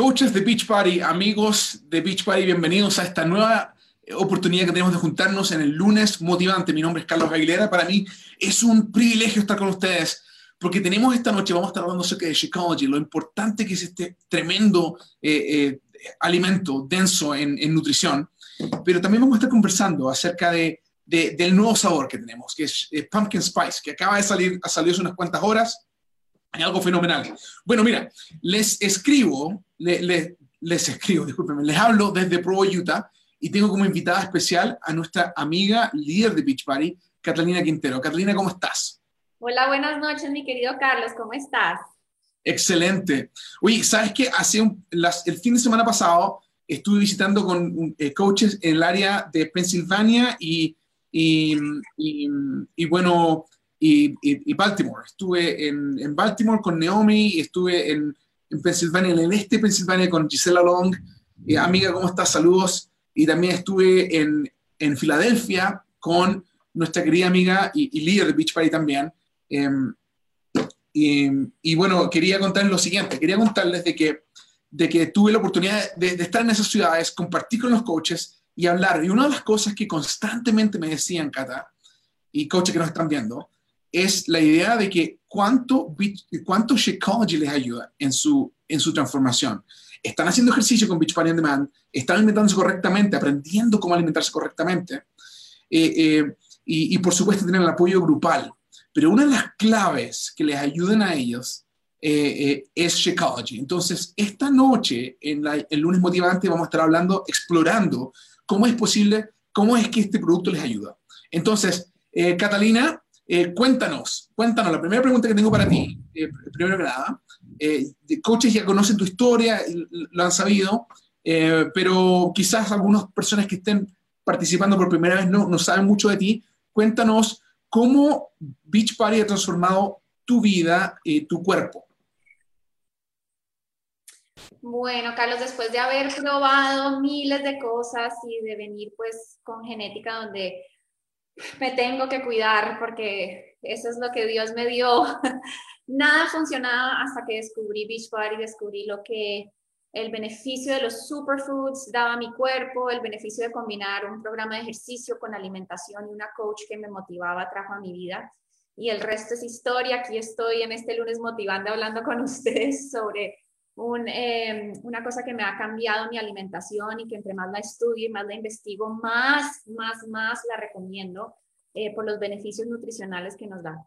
coaches de Beach Party, amigos de Beach Party, bienvenidos a esta nueva oportunidad que tenemos de juntarnos en el lunes motivante. Mi nombre es Carlos Aguilera. Para mí es un privilegio estar con ustedes porque tenemos esta noche, vamos a estar hablando acerca de Shakeology, lo importante que es este tremendo eh, eh, alimento denso en, nutrición, pero también vamos a estar conversando acerca de, del nuevo sabor que tenemos, que es eh, Pumpkin Spice, que acaba de salir, ha salido hace unas cuantas horas, hay algo fenomenal. Bueno, mira, les escribo, les escribo, discúlpenme, les hablo desde Provo, Utah, y tengo como invitada especial a nuestra amiga líder de Beach Party, Catalina Quintero. Catalina, ¿cómo estás? Hola, buenas noches, mi querido Carlos, ¿cómo estás? Excelente. Oye, ¿sabes qué? Hace un, el fin de semana pasado estuve visitando con eh, coaches en el área de Pensilvania y, y, y, bueno, y, Baltimore. Estuve en, en, Baltimore con Naomi y estuve en, en Pensilvania, en el este de Pensilvania con Gisela Long. Eh, amiga, ¿cómo estás? Saludos. Y también estuve en, en Filadelfia con nuestra querida amiga y, líder de Beach Party también, Em, y, bueno, quería contarles lo siguiente, quería contarles de que, de que tuve la oportunidad de, estar en esas ciudades, compartir con los coaches y hablar. Y una de las cosas que constantemente me decían, Cata, y coaches que nos están viendo, es la idea de que cuánto, cuánto Shakeology les ayuda en su, en su transformación. Están haciendo ejercicio con Beach Party on Demand, están alimentándose correctamente, aprendiendo cómo alimentarse correctamente, eh, eh, y, por supuesto tienen el apoyo grupal. Pero una de las claves que les ayudan a ellos eh, eh, es Shakeology. Entonces, esta noche, en el lunes motivante, vamos a estar hablando, explorando cómo es posible, cómo es que este producto les ayuda. Entonces, eh, cuéntanos, cuéntanos, la primera pregunta que tengo para ti, primero que nada, coaches ya conocen tu historia, lo han sabido, pero quizás algunas personas que estén participando por primera vez no, no saben mucho de ti. Cuéntanos ¿Cómo Beach Party ha transformado tu vida y tu cuerpo? Bueno, Carlos, después de haber probado miles de cosas y de venir pues con genética donde me tengo que cuidar porque eso es lo que Dios me dio, nada funcionaba hasta que descubrí Beach Party, descubrí lo que el beneficio de los superfoods daba a mi cuerpo, el beneficio de combinar un programa de ejercicio con alimentación y una coach que me motivaba trajo a mi vida. Y el resto es historia. Aquí estoy en este lunes motivando, hablando con ustedes sobre em, una cosa que me ha cambiado mi alimentación y que entre más la estudio y más la investigo, más, más, más la recomiendo eh, por los beneficios nutricionales que nos da.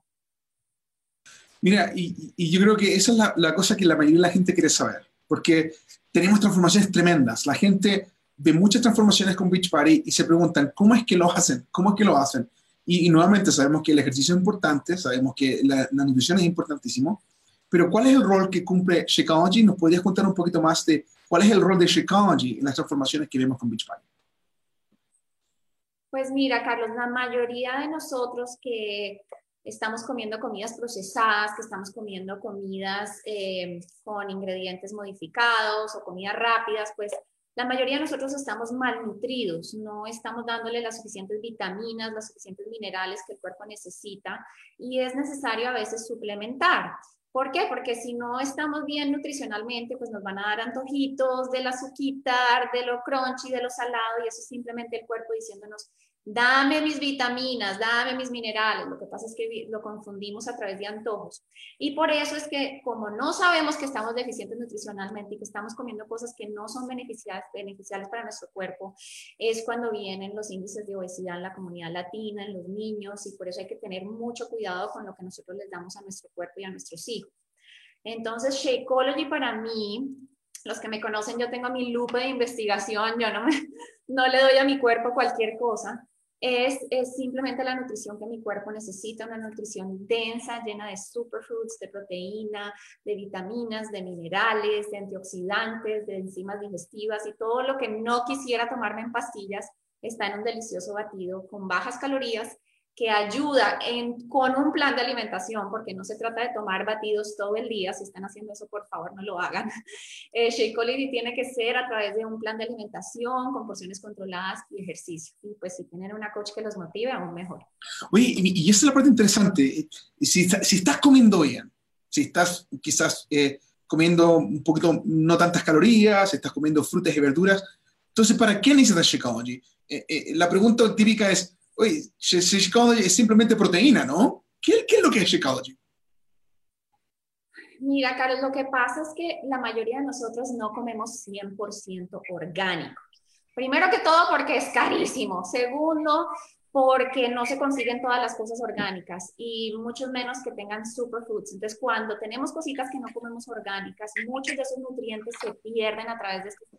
Mira, y, yo creo que esa es la, la cosa que la mayoría de la gente quiere saber porque tenemos transformaciones tremendas. La gente ve muchas transformaciones con Beach Party y se preguntan, ¿cómo es que lo hacen? ¿Cómo es que lo hacen? Y, nuevamente sabemos que el ejercicio es importante, sabemos que la, nutrición es importantísimo, pero ¿cuál es el rol que cumple Shakeology? ¿Nos podrías contar un poquito más de cuál es el rol de Shakeology en las transformaciones que vemos con Beach Party? Pues mira, Carlos, la mayoría de nosotros que estamos comiendo comidas procesadas, que estamos comiendo comidas eh, con ingredientes modificados o comidas rápidas, pues la mayoría de nosotros estamos malnutridos, no estamos dándole las suficientes vitaminas, los suficientes minerales que el cuerpo necesita y es necesario a veces suplementar. ¿Por qué? Porque si no estamos bien nutricionalmente, pues nos van a dar antojitos del azúcar, de lo crunchy, de lo salado, y eso es simplemente el cuerpo diciéndonos, dame mis vitaminas, dame mis minerales. Lo que pasa es que lo confundimos a través de antojos. Y por eso es que como no sabemos que estamos deficientes nutricionalmente y que estamos comiendo cosas que no son beneficiales, para nuestro cuerpo, es cuando vienen los índices de obesidad en la comunidad latina, en los niños, y por eso hay que tener mucho cuidado con lo que nosotros les damos a nuestro cuerpo y a nuestros hijos. Entonces, Shakeology para mí, los que me conocen, yo tengo mi lupa de investigación, yo no, me, no le doy a mi cuerpo cualquier cosa es, simplemente la nutrición que mi cuerpo necesita, una nutrición densa, llena de superfoods, de proteína, de vitaminas, de minerales, de antioxidantes, de enzimas digestivas y todo lo que no quisiera tomarme en pastillas está en un delicioso batido con bajas calorías que ayuda en, con un plan de alimentación, porque no se trata de tomar batidos todo el día, si están haciendo eso, por favor, no lo hagan. Eh, Shakeology tiene que ser a través de un plan de alimentación, con porciones controladas y ejercicio. Y pues si tienen una coach que los motive, aún mejor. Oye, y, y esa es la parte interesante. Si, si estás comiendo bien, si estás quizás eh, comiendo un poquito, no tantas calorías, estás comiendo frutas y verduras. Entonces, ¿para qué necesitas Shakeology? Eh, eh, la pregunta típica es, oye, es simplemente proteína, ¿no? ¿Qué, es lo que es Shakeology? Mira, Carlos, lo que pasa es que la mayoría de nosotros no comemos 100% orgánico. Primero que todo porque es carísimo. Segundo, porque no se consiguen todas las cosas orgánicas y mucho menos que tengan superfoods. Entonces, cuando tenemos cositas que no comemos orgánicas, muchos de esos nutrientes se pierden a través de estas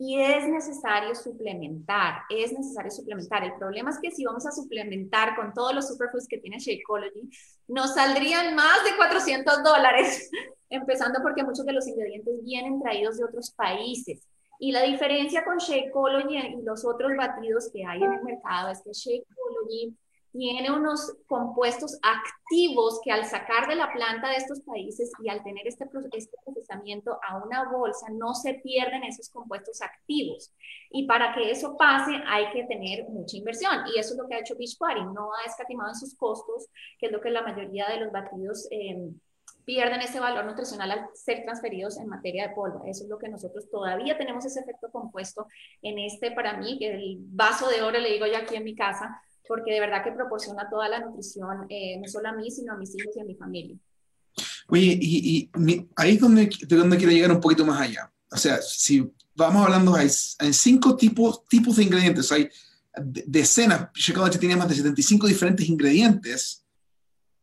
y es necesario suplementar, es necesario suplementar. El problema es que si vamos a suplementar con todos los superfoods que tiene Shakeology, nos saldrían más de 400 dólares, empezando porque muchos de los ingredientes vienen traídos de otros países. Y la diferencia con Shakeology y los otros batidos que hay en el mercado es que Shakeology tiene unos compuestos activos que al sacar de la planta de estos países y al tener este, este, procesamiento a una bolsa, no se pierden esos compuestos activos. Y para que eso pase hay que tener mucha inversión. Y eso es lo que ha hecho Beachbody. No ha escatimado en sus costos, que es lo que la mayoría de los batidos... Eh, pierden ese valor nutricional al ser transferidos en materia de polvo. Eso es lo que nosotros todavía tenemos ese efecto compuesto en este, para mí, el vaso de oro, le digo yo aquí en mi casa, porque de verdad que proporciona toda la nutrición, eh, no solo a mí, sino a mis hijos y a mi familia. Oye, y, ahí es donde, de donde quiero llegar un poquito más allá. O sea, si vamos hablando, hay, hay cinco tipos, tipos de ingredientes, hay decenas, Shakeology tiene más de 75 diferentes ingredientes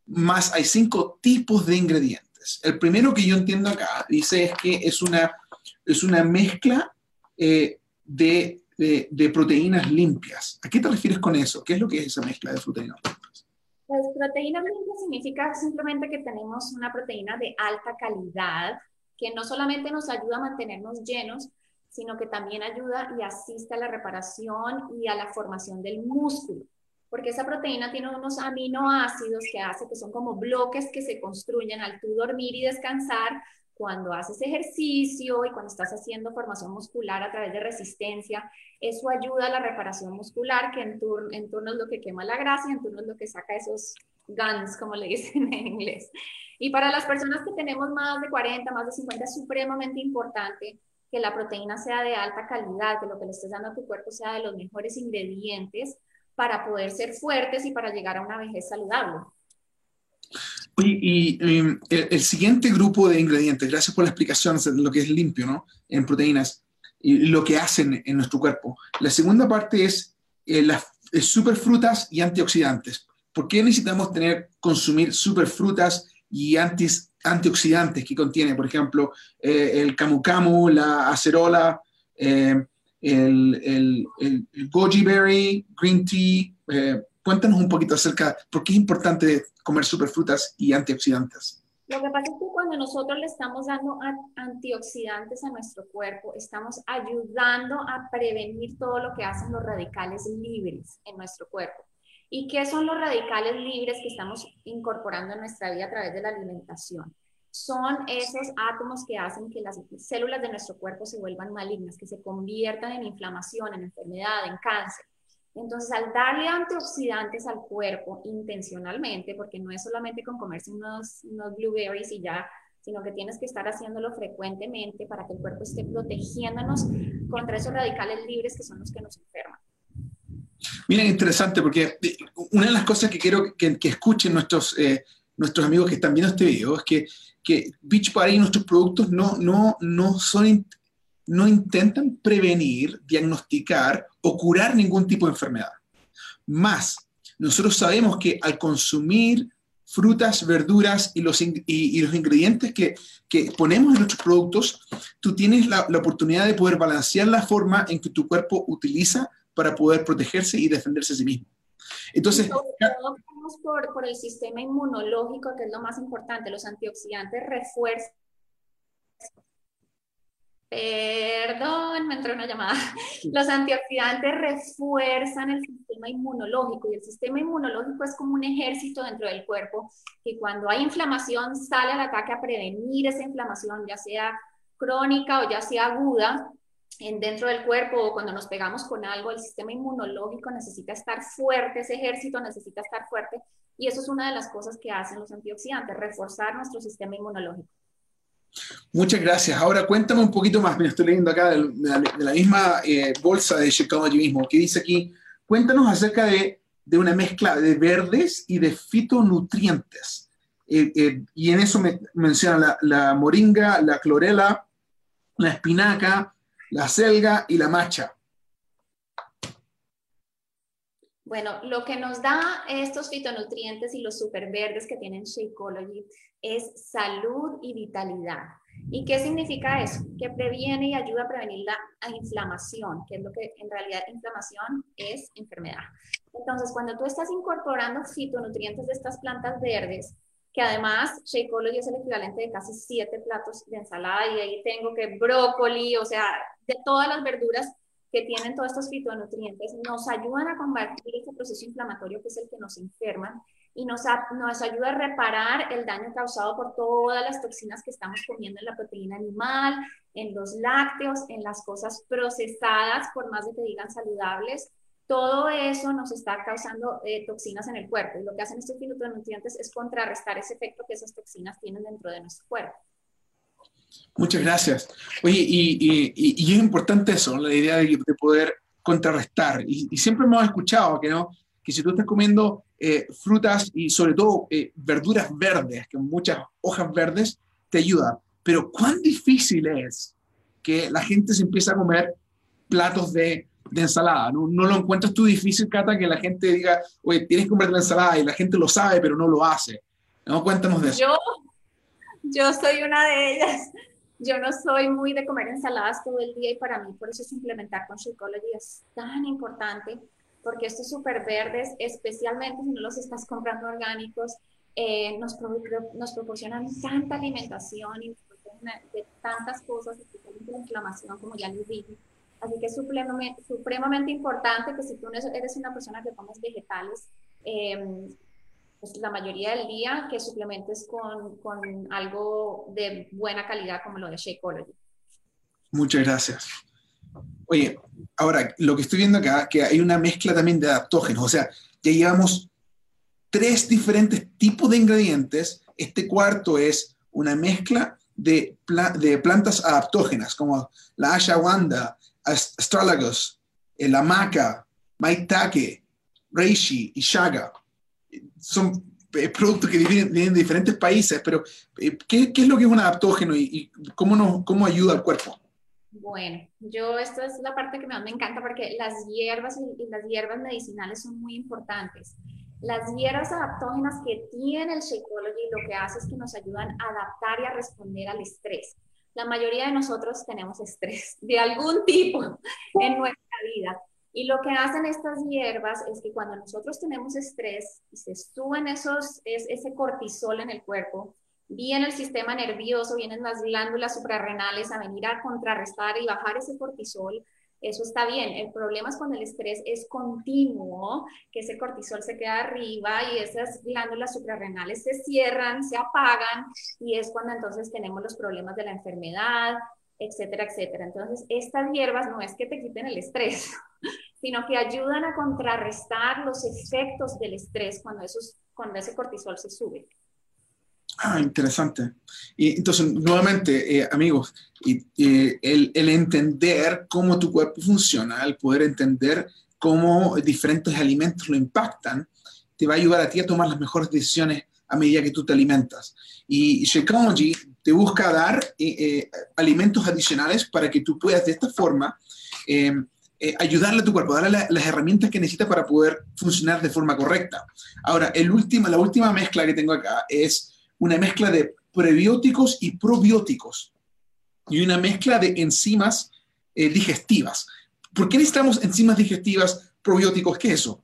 más hay cinco tipos de ingredientes. El primero que yo entiendo acá dice es que es una, es una mezcla eh, de, de, proteínas limpias. ¿A qué te refieres con eso? ¿Qué es lo que es esa mezcla de proteínas limpias? Pues proteínas limpias significa simplemente que tenemos una proteína de alta calidad que no solamente nos ayuda a mantenernos llenos, sino que también ayuda y asiste a la reparación y a la formación del músculo porque esa proteína tiene unos aminoácidos que hace que son como bloques que se construyen al tú dormir y descansar cuando haces ejercicio y cuando estás haciendo formación muscular a través de resistencia, eso ayuda a la reparación muscular, que en, turno, en turno es lo que quema la grasa y en turno es lo que saca esos guns, como le dicen en inglés. Y para las personas que tenemos más de 40, más de 50, es supremamente importante que la proteína sea de alta calidad, que lo que le estés dando a tu cuerpo sea de los mejores ingredientes, para poder ser fuertes y para llegar a una vejez saludable. Y em, el, siguiente grupo de ingredientes, gracias por la explicación de lo que es limpio, ¿no? En proteínas y lo que hacen en nuestro cuerpo. La segunda parte es eh, las superfrutas y antioxidantes. ¿Por qué necesitamos tener, consumir superfrutas y antis, antioxidantes que contiene, por ejemplo, eh, el camu camu, la acerola, eh, el, el, el, goji berry, green tea. Cuéntanos un poquito acerca por qué es importante comer superfrutas y antioxidantes. Lo que pasa es que cuando nosotros le estamos dando antioxidantes a nuestro cuerpo, estamos ayudando a prevenir todo lo que hacen los radicales libres en nuestro cuerpo. ¿Y qué son los radicales libres que estamos incorporando en nuestra vida a través de la alimentación? son esos átomos que hacen que las células de nuestro cuerpo se vuelvan malignas, que se conviertan en inflamación, en enfermedad, en cáncer. Entonces, al darle antioxidantes al cuerpo intencionalmente, porque no es solamente con comerse unos, unos blueberries y ya, sino que tienes que estar haciéndolo frecuentemente para que el cuerpo esté protegiéndonos contra esos radicales libres que son los que nos enferman. Mira, interesante, porque eh, una de las cosas que quiero que, escuchen nuestros, eh, nuestros amigos que están viendo este video es que que Beachbody y nuestros productos no, no, no, son, no intentan prevenir, diagnosticar o curar ningún tipo de enfermedad. Más, nosotros sabemos que al consumir frutas, verduras y los, y, los ingredientes que, que, ponemos en nuestros productos, tú tienes la, la, oportunidad de poder balancear la forma en que tu cuerpo utiliza para poder protegerse y defenderse a sí mismo. Entonces, por, por el sistema inmunológico, que es lo más importante. Los antioxidantes refuerzan Perdón, me entró una llamada. Los antioxidantes refuerzan el sistema inmunológico y el sistema inmunológico es como un ejército dentro del cuerpo que cuando hay inflamación sale al ataque a prevenir esa inflamación, ya sea crónica o ya sea aguda, en dentro del cuerpo o cuando nos pegamos con algo, el sistema inmunológico necesita estar fuerte, ese ejército necesita estar fuerte y eso es una de las cosas que hacen los antioxidantes, reforzar nuestro sistema inmunológico. Muchas gracias. Ahora cuéntame un poquito más. Me estoy leyendo acá de, la, misma eh, bolsa de Shakeology mismo, que dice aquí, cuéntanos acerca de, de, una mezcla de verdes y de fitonutrientes. Eh, eh, y en eso me, menciona la, la, moringa, la clorela, la espinaca, la selga y la macha. Bueno, lo que nos da estos fitonutrientes y los superverdes que tienen Shakeology es salud y vitalidad. ¿Y qué significa eso? Que previene y ayuda a prevenir la inflamación, que es lo que en realidad inflamación es enfermedad. Entonces, cuando tú estás incorporando fitonutrientes de estas plantas verdes, que además Shakeology es el equivalente de casi siete platos de ensalada y ahí tengo que brócoli, o sea, de todas las verduras que tienen todos estos fitonutrientes, nos ayudan a combatir este proceso inflamatorio que es el que nos enferma y nos, nos ayuda a reparar el daño causado por todas las toxinas que estamos comiendo en la proteína animal, en los lácteos, en las cosas procesadas, por más de que digan saludables, todo eso nos está causando eh, toxinas en el cuerpo. Y lo que hacen estos fitonutrientes es contrarrestar ese efecto que esas toxinas tienen dentro de nuestro cuerpo. Muchas gracias. Oye, y, es importante eso, la idea de, poder contrarrestar. Y, siempre hemos escuchado que, ¿no? que si tú estás comiendo eh, frutas y sobre todo eh, verduras verdes, que muchas hojas verdes, te ayuda. Pero cuán difícil es que la gente se empiece a comer platos de ensalada. ¿No, ¿No, lo encuentras tú difícil, Cata, que la gente diga, oye, tienes que comer la ensalada y la gente lo sabe, pero no lo hace? ¿No? Cuéntanos de eso. Yo, yo soy una de ellas. Yo no soy muy de comer ensaladas todo el día y para mí por eso es implementar con Shakeology es tan importante porque estos súper verdes, especialmente si no los estás comprando orgánicos, eh, nos, nos proporcionan tanta alimentación y de tantas cosas, especialmente la inflamación, como ya les dije Así que es supremamente, importante que si tú eres una persona que comes vegetales, eh, pues la mayoría del día que suplementes con, con, algo de buena calidad como lo de Shakeology. Muchas gracias. Oye, ahora lo que estoy viendo acá, que hay una mezcla también de adaptógenos, o sea, ya llevamos tres diferentes tipos de ingredientes. Este cuarto es una mezcla de, de plantas adaptógenas, como la ashwagandha, astrálogos, la maca, maitake, reishi y shaga. Son eh, productos que vienen, de diferentes países, pero eh, ¿qué, ¿qué, es lo que es un adaptógeno y, cómo, nos, cómo ayuda al cuerpo? Bueno, yo esta es la parte que más me encanta porque las hierbas y las hierbas medicinales son muy importantes. Las hierbas adaptógenas que tiene el Shakeology lo que hace es que nos ayudan a adaptar y a responder al estrés la mayoría de nosotros tenemos estrés de algún tipo en nuestra vida. Y lo que hacen estas hierbas es que cuando nosotros tenemos estrés y se suben esos, es, ese cortisol en el cuerpo, viene el sistema nervioso, vienen las glándulas suprarrenales a venir a contrarrestar y bajar ese cortisol eso está bien. El problema es cuando el estrés es continuo, que ese cortisol se queda arriba y esas glándulas suprarrenales se cierran, se apagan y es cuando entonces tenemos los problemas de la enfermedad, etcétera, etcétera. Entonces, estas hierbas no es que te quiten el estrés, sino que ayudan a contrarrestar los efectos del estrés cuando, esos, cuando ese cortisol se sube. Ah, interesante. Y entonces, nuevamente, eh, amigos, y, el, el, entender cómo tu cuerpo funciona, el poder entender cómo diferentes alimentos lo impactan, te va a ayudar a ti a tomar las mejores decisiones a medida que tú te alimentas. Y Shakeology te busca dar eh, eh, alimentos adicionales para que tú puedas de esta forma ayudarle a tu cuerpo, darle las herramientas que necesita para poder funcionar de forma correcta. Ahora, el la última mezcla que tengo acá es una mezcla de prebióticos y probióticos y una mezcla de enzimas eh, digestivas. ¿Por qué necesitamos enzimas digestivas probióticos? ¿Qué es eso?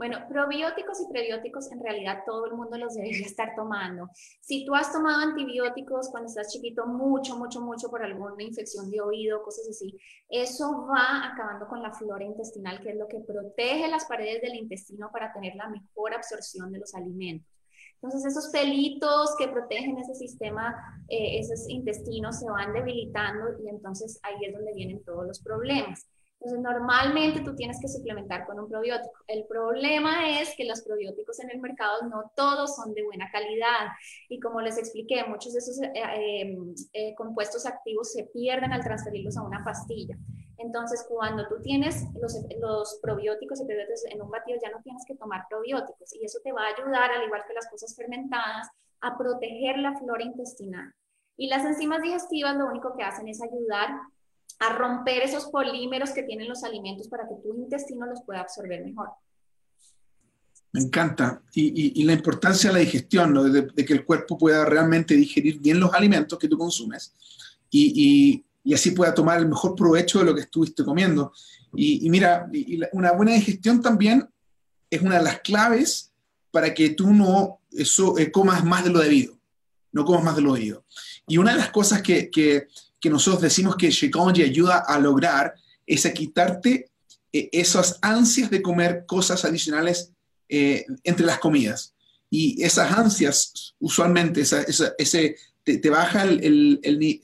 Bueno, probióticos y prebióticos en realidad todo el mundo los debería estar tomando. Si tú has tomado antibióticos cuando estás chiquito mucho, mucho, mucho por alguna infección de oído, cosas así, eso va acabando con la flora intestinal, que es lo que protege las paredes del intestino para tener la mejor absorción de los alimentos. Entonces esos pelitos que protegen ese sistema, eh, esos intestinos se van debilitando y entonces ahí es donde vienen todos los problemas. Entonces, normalmente tú tienes que suplementar con un probiótico. El problema es que los probióticos en el mercado no todos son de buena calidad. Y como les expliqué, muchos de esos eh, eh, eh, compuestos activos se pierden al transferirlos a una pastilla. Entonces, cuando tú tienes los, los probióticos y prebióticos en un batido, ya no tienes que tomar probióticos. Y eso te va a ayudar, al igual que las cosas fermentadas, a proteger la flora intestinal. Y las enzimas digestivas lo único que hacen es ayudar a romper esos polímeros que tienen los alimentos para que tu intestino los pueda absorber mejor. Me encanta. Y, la importancia de la digestión, de, que el cuerpo pueda realmente digerir bien los alimentos que tú consumes y, así pueda tomar el mejor provecho de lo que estuviste comiendo. Y, mira, una buena digestión también es una de las claves para que tú no eso, eh, comas más de lo debido. No comas más de lo debido. Y una de las cosas que, que que nosotros decimos que Shakeology ayuda a lograr es a quitarte eh, esas ansias de comer cosas adicionales eh, entre las comidas. Y esas ansias, usualmente, ese, te, baja el,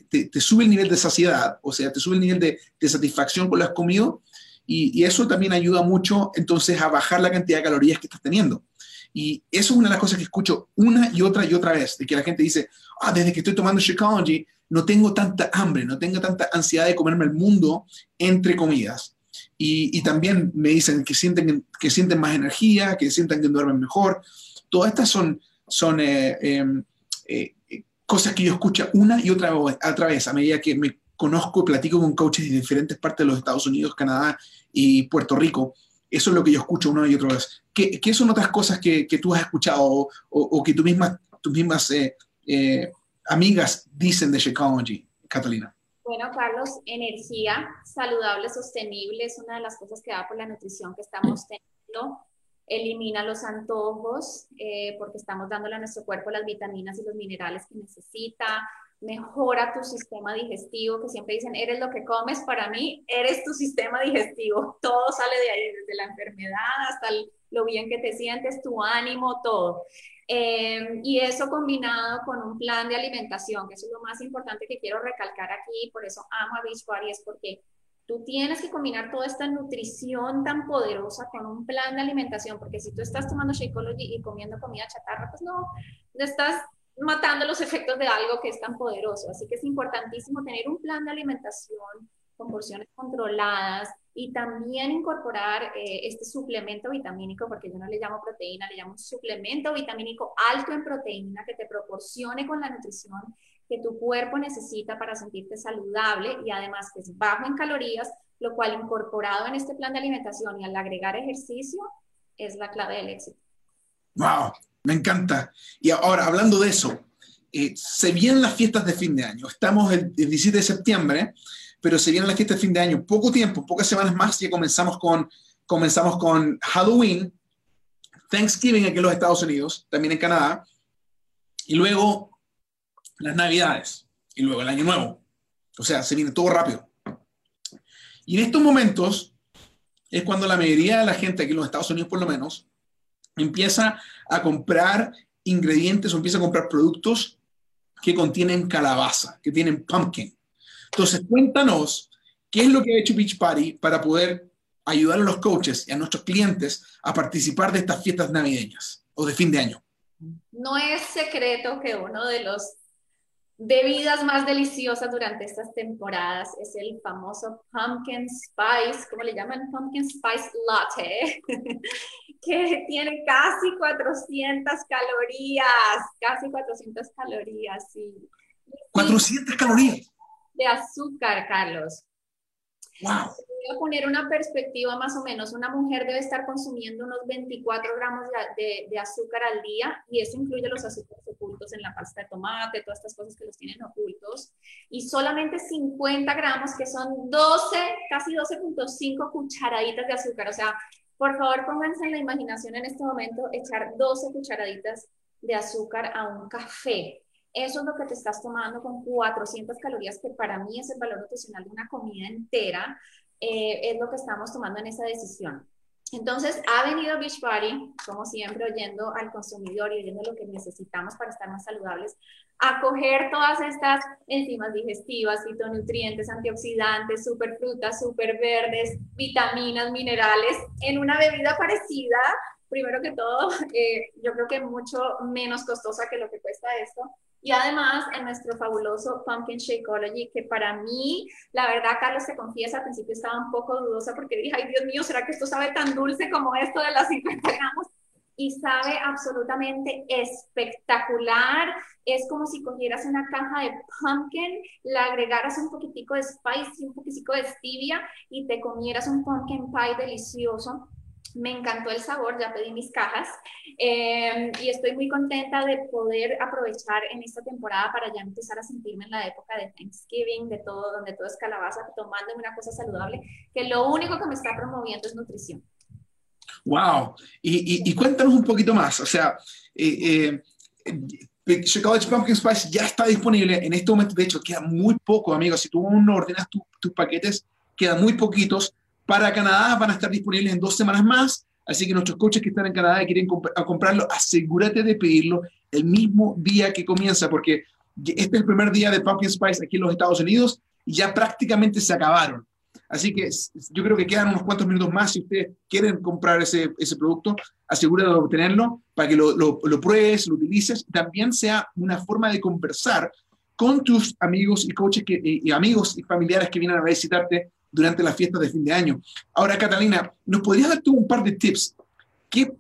te, sube el nivel de saciedad, o sea, te sube el nivel de, satisfacción con lo que has comido, y, y, eso también ayuda mucho entonces a bajar la cantidad de calorías que estás teniendo. Y eso es una de las cosas que escucho una y otra y otra vez, de que la gente dice, ah, desde que estoy tomando Shakeology, no tengo tanta hambre, no tengo tanta ansiedad de comerme el mundo entre comidas. Y, también me dicen que sienten, que sienten más energía, que sienten que duermen mejor. Todas estas son, son eh, em, eh, cosas que yo escucho una y otra, otra vez a medida que me conozco y platico con coaches de diferentes partes de los Estados Unidos, Canadá y Puerto Rico. Eso es lo que yo escucho una y otra vez. ¿Qué, qué son otras cosas que, que, tú has escuchado o, o, que tú misma, tus mismas eh, amigas dicen de Shakeology, Catalina? Bueno, Carlos, energía saludable, sostenible es una de las cosas que da por la nutrición que estamos teniendo. Elimina los antojos eh, porque estamos dándole a nuestro cuerpo las vitaminas y los minerales que necesita. Mejora tu sistema digestivo, que siempre dicen, eres lo que comes. Para mí, eres tu sistema digestivo. Todo sale de ahí, desde la enfermedad hasta lo bien que te sientes, tu ánimo, todo. Em, y eso combinado con un plan de alimentación, que eso es lo más importante que quiero recalcar aquí, por eso amo a Beachbody, es porque tú tienes que combinar toda esta nutrición tan poderosa con un plan de alimentación, porque si tú estás tomando Shakeology y comiendo comida chatarra, pues no, no estás matando los efectos de algo que es tan poderoso. Así que es importantísimo tener un plan de alimentación con porciones controladas, y también incorporar eh, este suplemento vitamínico, porque yo no le llamo proteína, le llamo suplemento vitamínico alto en proteína que te proporcione con la nutrición que tu cuerpo necesita para sentirte saludable y además que es bajo en calorías, lo cual incorporado en este plan de alimentación y al agregar ejercicio es la clave del éxito. ¡Wow! Me encanta. Y ahora, hablando de eso, eh, se vienen las fiestas de fin de año. Estamos el, el 17 de septiembre pero se viene la fiesta de fin de año, poco tiempo, pocas semanas más, y comenzamos con, comenzamos con Halloween, Thanksgiving aquí en los Estados Unidos, también en Canadá, y luego las Navidades, y luego el Año Nuevo. O sea, se viene todo rápido. Y en estos momentos es cuando la mayoría de la gente aquí en los Estados Unidos, por lo menos, empieza a comprar ingredientes o empieza a comprar productos que contienen calabaza, que tienen pumpkin. Entonces, cuéntanos, ¿qué es lo que ha hecho Beach Party para poder ayudar a los coaches y a nuestros clientes a participar de estas fiestas navideñas o de fin de año? No es secreto que uno de los bebidas más deliciosas durante estas temporadas es el famoso pumpkin spice, ¿cómo le llaman? Pumpkin spice latte, que tiene casi 400 calorías, casi 400 calorías. Sí. 400 calorías de azúcar, Carlos. Wow. Voy a poner una perspectiva más o menos. Una mujer debe estar consumiendo unos 24 gramos de, de, azúcar al día y eso incluye los azúcares ocultos en la pasta de tomate, todas estas cosas que los tienen ocultos. Y solamente 50 gramos, que son 12, casi 12.5 cucharaditas de azúcar. O sea, por favor pónganse en la imaginación en este momento echar 12 cucharaditas de azúcar a un café. Eso es lo que te estás tomando con 400 calorías, que para mí es el valor nutricional de una comida entera, eh, es lo que estamos tomando en esa decisión. Entonces, ha venido Beachbody, como siempre, oyendo al consumidor y oyendo lo que necesitamos para estar más saludables, a coger todas estas enzimas digestivas, fitonutrientes, antioxidantes, superfrutas, verdes, vitaminas, minerales, en una bebida parecida, primero que todo, eh, yo creo que mucho menos costosa que lo que cuesta esto, y además en nuestro fabuloso Pumpkin Shakeology, que para mí, la verdad, Carlos se confiesa, al principio estaba un poco dudosa porque dije, ay Dios mío, ¿será que esto sabe tan dulce como esto de las 50 gramos? Y sabe absolutamente espectacular. Es como si cogieras una caja de pumpkin, le agregaras un poquitico de spice y un poquitico de stevia y te comieras un pumpkin pie delicioso me encantó el sabor, ya pedí mis cajas em, y estoy muy contenta de poder aprovechar en esta temporada para ya empezar a sentirme en la época de Thanksgiving, de todo, donde todo es calabaza, tomando una cosa saludable, que lo único que me está promoviendo es nutrición. ¡Wow! Y, cuéntanos un poquito más, o sea, eh, eh, College Pumpkin Spice ya está disponible en este momento, de hecho, queda muy poco, amigos, si tú no ordenas tus paquetes, quedan muy poquitos, para Canadá van a estar disponibles en dos semanas más, así que nuestros coches que están en Canadá y quieren comprarlo, asegúrate de pedirlo el mismo día que comienza, porque este es el primer día de Pumpkin Spice aquí en los Estados Unidos y ya prácticamente se acabaron. Así que yo creo que quedan unos cuantos minutos más si ustedes quieren comprar ese, ese producto, asegúrate de obtenerlo para que lo, lo, lo pruebes, lo utilices, también sea una forma de conversar con tus amigos y coaches que, y amigos y familiares que vienen a visitarte durante las fiestas de fin de año. Ahora, Catalina, ¿nos podrías dar tú un par de tips? ¿Qué,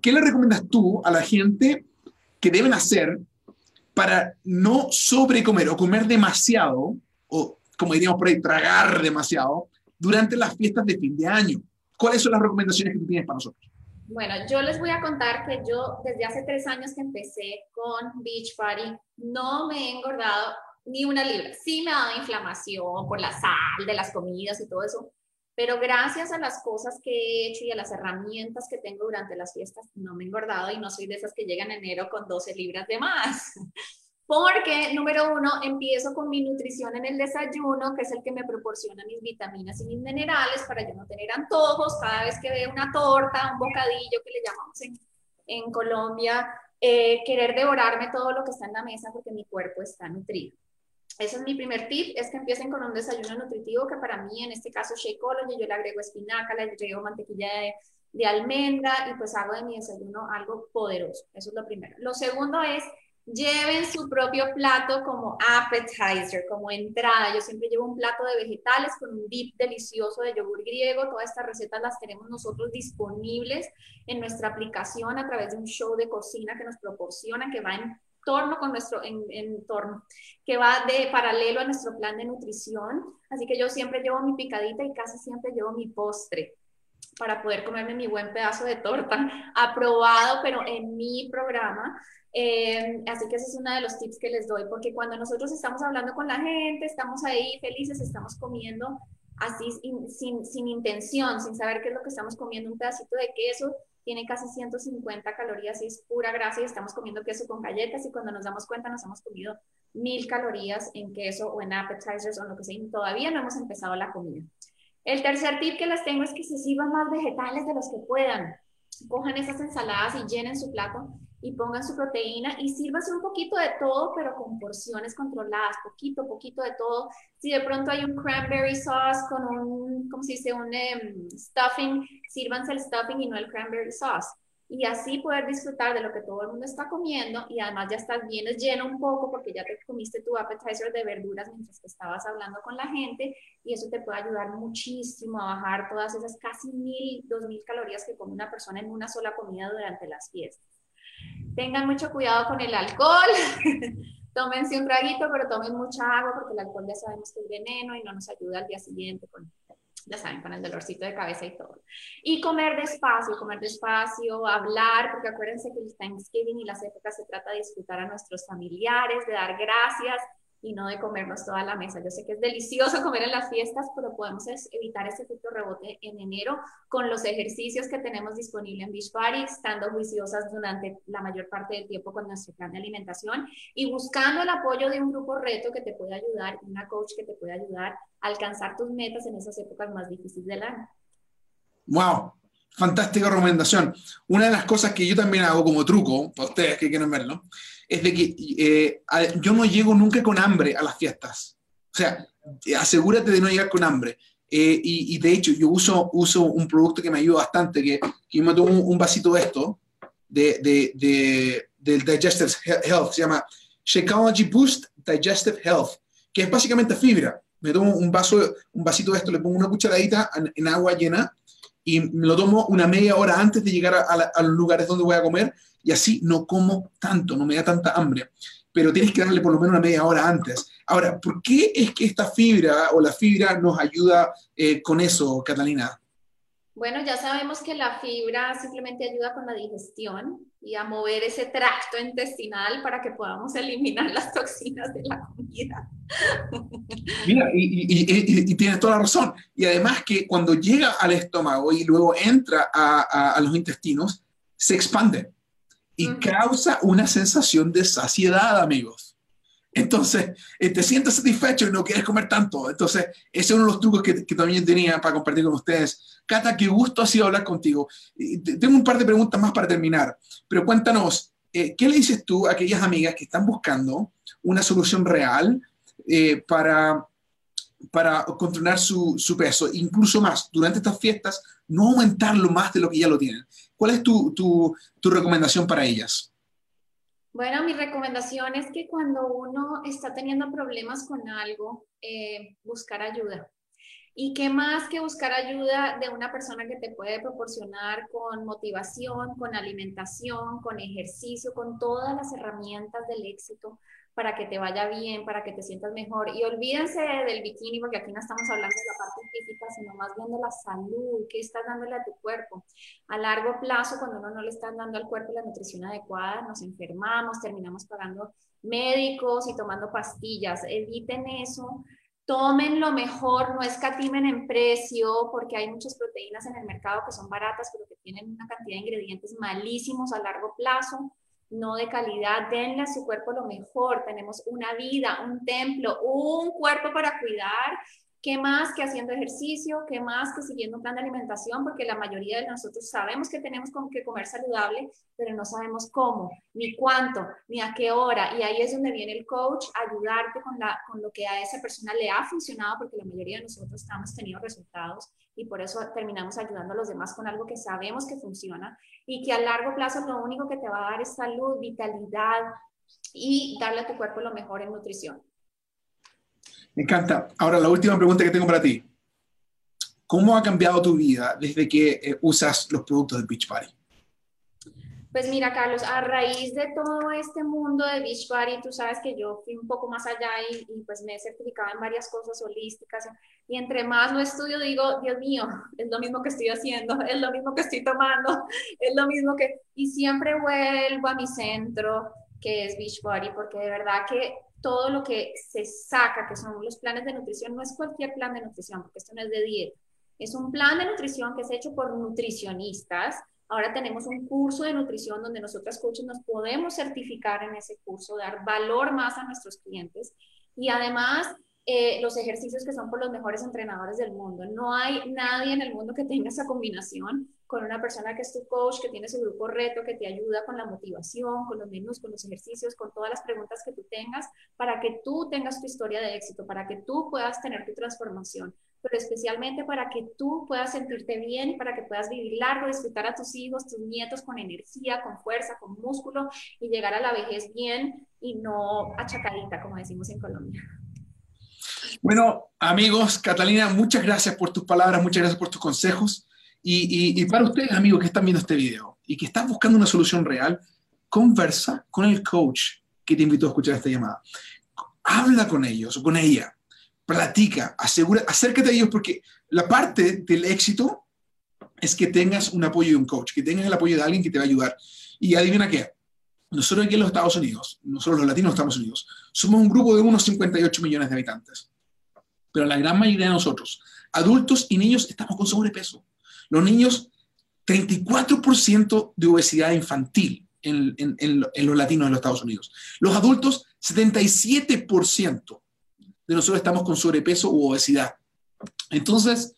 qué, le recomiendas tú a la gente que deben hacer para no sobrecomer o comer demasiado, o como diríamos por ahí, tragar demasiado durante las fiestas de fin de año? ¿Cuáles son las recomendaciones que tú tienes para nosotros? Bueno, yo les voy a contar que yo desde hace tres años que empecé con Beach Party, no me he engordado ni una libra. Sí me ha dado inflamación por la sal de las comidas y todo eso, pero gracias a las cosas que he hecho y a las herramientas que tengo durante las fiestas, no me he engordado y no soy de esas que llegan en enero con 12 libras de más. Porque, número uno, empiezo con mi nutrición en el desayuno, que es el que me proporciona mis vitaminas y mis minerales para yo no tener antojos cada vez que veo una torta, un bocadillo que le llamamos en, en Colombia, eh, querer devorarme todo lo que está en la mesa porque mi cuerpo está nutrido. Ese es mi primer tip, es que empiecen con un desayuno nutritivo que para mí, en este caso Shakeology, yo le agrego espinaca, le agrego mantequilla de, de almendra y pues hago de mi desayuno algo poderoso. Eso es lo primero. Lo segundo es lleven su propio plato como appetizer, como entrada. Yo siempre llevo un plato de vegetales con un dip delicioso de yogur griego. Todas estas recetas las tenemos nosotros disponibles en nuestra aplicación a través de un show de cocina que nos proporciona, que va en torno con nuestro entorno, que va de paralelo a nuestro plan de nutrición. Así que yo siempre llevo mi picadita y casi siempre llevo mi postre para poder comerme mi buen pedazo de torta, aprobado, pero en mi programa. Eh, así que ese es uno de los tips que les doy, porque cuando nosotros estamos hablando con la gente, estamos ahí felices, estamos comiendo así sin, sin intención, sin saber qué es lo que estamos comiendo, un pedacito de queso, tiene casi 150 calorías y es pura grasa y estamos comiendo queso con galletas y cuando nos damos cuenta nos hemos comido mil calorías en queso o en appetizers o en lo que sea y todavía no hemos empezado la comida. El tercer tip que les tengo es que se sirvan más vegetales de los que puedan. Cojan esas ensaladas y llenen su plato y pongan su proteína y sírvanse un poquito de todo, pero con porciones controladas, poquito, poquito de todo. Si de pronto hay un cranberry sauce con un, ¿cómo se dice? Un em, stuffing, sírvanse el stuffing y no el cranberry sauce. Y así poder disfrutar de lo que todo el mundo está comiendo y además ya estás bien lleno un poco porque ya te comiste tu appetizer de verduras mientras que estabas hablando con la gente y eso te puede ayudar muchísimo a bajar todas esas casi mil, dos mil calorías que come una persona en una sola comida durante las fiestas. Tengan mucho cuidado con el alcohol. Tómense un traguito, pero tomen mucha agua porque el alcohol ya sabemos que es veneno y no nos ayuda al día siguiente con, ya saben, con el dolorcito de cabeza y todo. Y comer despacio, comer despacio, hablar, porque acuérdense que el Thanksgiving y las épocas se trata de disfrutar a nuestros familiares, de dar gracias, y no de comernos toda la mesa. Yo sé que es delicioso comer en las fiestas, pero podemos evitar ese efecto rebote en enero con los ejercicios que tenemos disponible en Beachbody, estando juiciosas durante la mayor parte del tiempo con nuestro plan de alimentación y buscando el apoyo de un grupo reto que te puede ayudar, una coach que te puede ayudar a alcanzar tus metas en esas épocas más difíciles del año. ¡Wow! Fantástica recomendación. Una de las cosas que yo también hago como truco, para ustedes que quieren verlo, es de que eh, yo no llego nunca con hambre a las fiestas. O sea, asegúrate de no llegar con hambre. Eh, y, de hecho, yo uso, uso un producto que me ayuda bastante, que, que me tomo un, vasito de esto, de, de, de, del Digestive Health, se llama Shakeology Boost Digestive Health, que es básicamente fibra. Me tomo un, vaso, un vasito de esto, le pongo una cucharadita en, agua llena y me lo tomo una media hora antes de llegar a, a, los lugares donde voy a comer y así no como tanto, no me da tanta hambre pero tienes que darle por lo menos una media hora antes. Ahora, ¿por qué es que esta fibra o la fibra nos ayuda eh, con eso, Catalina? Bueno, ya sabemos que la fibra simplemente ayuda con la digestión y a mover ese tracto intestinal para que podamos eliminar las toxinas de la comida. Mira, y, tienes toda la razón. Y además que cuando llega al estómago y luego entra a, a los intestinos, se expande y causa una sensación de saciedad, amigos. Entonces, eh, te sientes satisfecho y no quieres comer tanto. Entonces, ese es uno de los trucos que, también tenía para compartir con ustedes. Cata, qué gusto ha sido hablar contigo. Tengo un par de preguntas más para terminar, pero cuéntanos, eh, ¿qué le dices tú a aquellas amigas que están buscando una solución real eh, para, para controlar su, su, peso, incluso más, durante estas fiestas, no aumentarlo más de lo que ya lo tienen? ¿Cuál es tu, tu, tu recomendación para ellas? Bueno, mi recomendación es que cuando uno está teniendo problemas con algo, eh, buscar ayuda. ¿Y qué más que buscar ayuda de una persona que te puede proporcionar con motivación, con alimentación, con ejercicio, con todas las herramientas del éxito para que te vaya bien, para que te sientas mejor. Y olvídense del bikini, porque aquí no estamos hablando de la parte física, sino más bien de la salud, qué estás dándole a tu cuerpo. A largo plazo, cuando uno no le está dando al cuerpo la nutrición adecuada, nos enfermamos, terminamos pagando médicos y tomando pastillas. Eviten eso. Tomen lo mejor, no escatimen en precio, porque hay muchas proteínas en el mercado que son baratas, pero que tienen una cantidad de ingredientes malísimos a largo plazo no de calidad, denle a su cuerpo lo mejor. Tenemos una vida, un templo, un cuerpo para cuidar. ¿Qué más que haciendo ejercicio? ¿Qué más que siguiendo un plan de alimentación? Porque la mayoría de nosotros sabemos que tenemos que comer saludable, pero no sabemos cómo, ni cuánto, ni a qué hora. Y ahí es donde viene el coach, ayudarte con, la, con lo que a esa persona le ha funcionado, porque la mayoría de nosotros estamos teniendo resultados y por eso terminamos ayudando a los demás con algo que sabemos que funciona y que a largo plazo lo único que te va a dar es salud, vitalidad y darle a tu cuerpo lo mejor en nutrición. Me encanta. Ahora, la última pregunta que tengo para ti. ¿Cómo ha cambiado tu vida desde que eh, usas los productos de Beachbody? Pues mira, Carlos, a raíz de todo este mundo de Beachbody, tú sabes que yo fui un poco más allá y, y, pues me he certificado en varias cosas holísticas. Y entre más lo estudio, digo, Dios mío, es lo mismo que estoy haciendo, es lo mismo que estoy tomando, es lo mismo que... Y siempre vuelvo a mi centro, que es Beachbody, porque de verdad que todo lo que se saca, que son los planes de nutrición, no es cualquier plan de nutrición, porque esto no es de dieta. Es un plan de nutrición que es hecho por nutricionistas Ahora tenemos un curso de nutrición donde nosotras coaches nos podemos certificar en ese curso, dar valor más a nuestros clientes y además eh, los ejercicios que son por los mejores entrenadores del mundo. No hay nadie en el mundo que tenga esa combinación con una persona que es tu coach, que tiene su grupo reto, que te ayuda con la motivación, con los menús, con los ejercicios, con todas las preguntas que tú tengas, para que tú tengas tu historia de éxito, para que tú puedas tener tu transformación pero especialmente para que tú puedas sentirte bien para que puedas vivir largo, disfrutar a tus hijos, tus nietos con energía, con fuerza, con músculo y llegar a la vejez bien y no achacadita, como decimos en Colombia. Bueno, amigos, Catalina, muchas gracias por tus palabras, muchas gracias por tus consejos. Y, y, para ustedes, amigos, que están viendo este video y que están buscando una solución real, conversa con el coach que te invitó a escuchar esta llamada. Habla con ellos con ella platica, asegura, acércate a ellos porque la parte del éxito es que tengas un apoyo de un coach, que tengas el apoyo de alguien que te va a ayudar. Y adivina qué, nosotros aquí en los Estados Unidos, nosotros los latinos de Estados Unidos, somos un grupo de unos 58 millones de habitantes. Pero la gran mayoría de nosotros, adultos y niños, estamos con sobrepeso. Los niños, 34% de obesidad infantil en, en, en los latinos de los Estados Unidos. Los adultos, 77% de nosotros estamos con sobrepeso u obesidad. Entonces,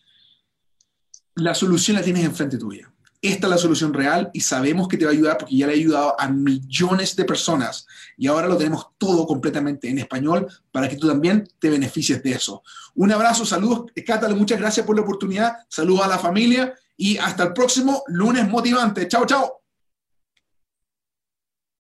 la solución la tienes enfrente tuya. esta es la solución real y sabemos que te va a ayudar porque ya le ha ayudado a millones de personas y ahora lo tenemos todo completamente en español para que tú también te beneficies de eso. Un abrazo, saludos, Cátalo, muchas gracias por la oportunidad, saludos a la familia y hasta el próximo lunes motivante. Chao, chao.